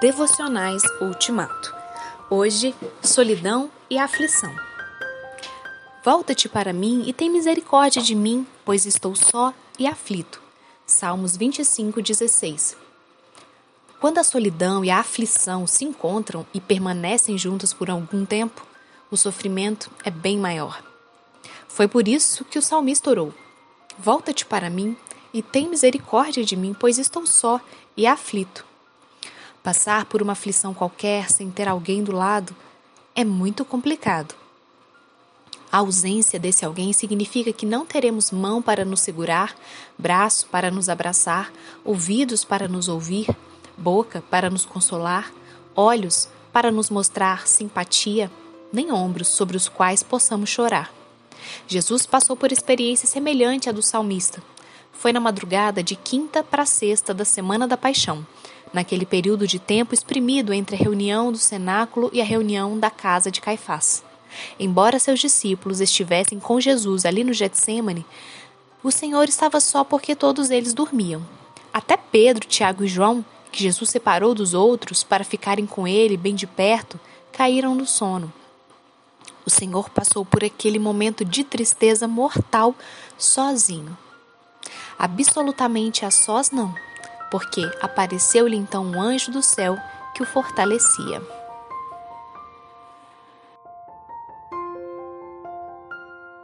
Devocionais Ultimato. Hoje, solidão e aflição. Volta-te para mim e tem misericórdia de mim, pois estou só e aflito. Salmos 25, 16. Quando a solidão e a aflição se encontram e permanecem juntas por algum tempo, o sofrimento é bem maior. Foi por isso que o salmista orou: Volta-te para mim e tem misericórdia de mim, pois estou só e aflito. Passar por uma aflição qualquer sem ter alguém do lado é muito complicado. A ausência desse alguém significa que não teremos mão para nos segurar, braço para nos abraçar, ouvidos para nos ouvir, boca para nos consolar, olhos para nos mostrar simpatia, nem ombros sobre os quais possamos chorar. Jesus passou por experiência semelhante à do salmista. Foi na madrugada de quinta para sexta da semana da paixão naquele período de tempo exprimido entre a reunião do cenáculo e a reunião da casa de Caifás. Embora seus discípulos estivessem com Jesus ali no Getsemane, o Senhor estava só porque todos eles dormiam. Até Pedro, Tiago e João, que Jesus separou dos outros para ficarem com ele bem de perto, caíram no sono. O Senhor passou por aquele momento de tristeza mortal sozinho. Absolutamente a sós, não porque apareceu-lhe então um anjo do céu que o fortalecia.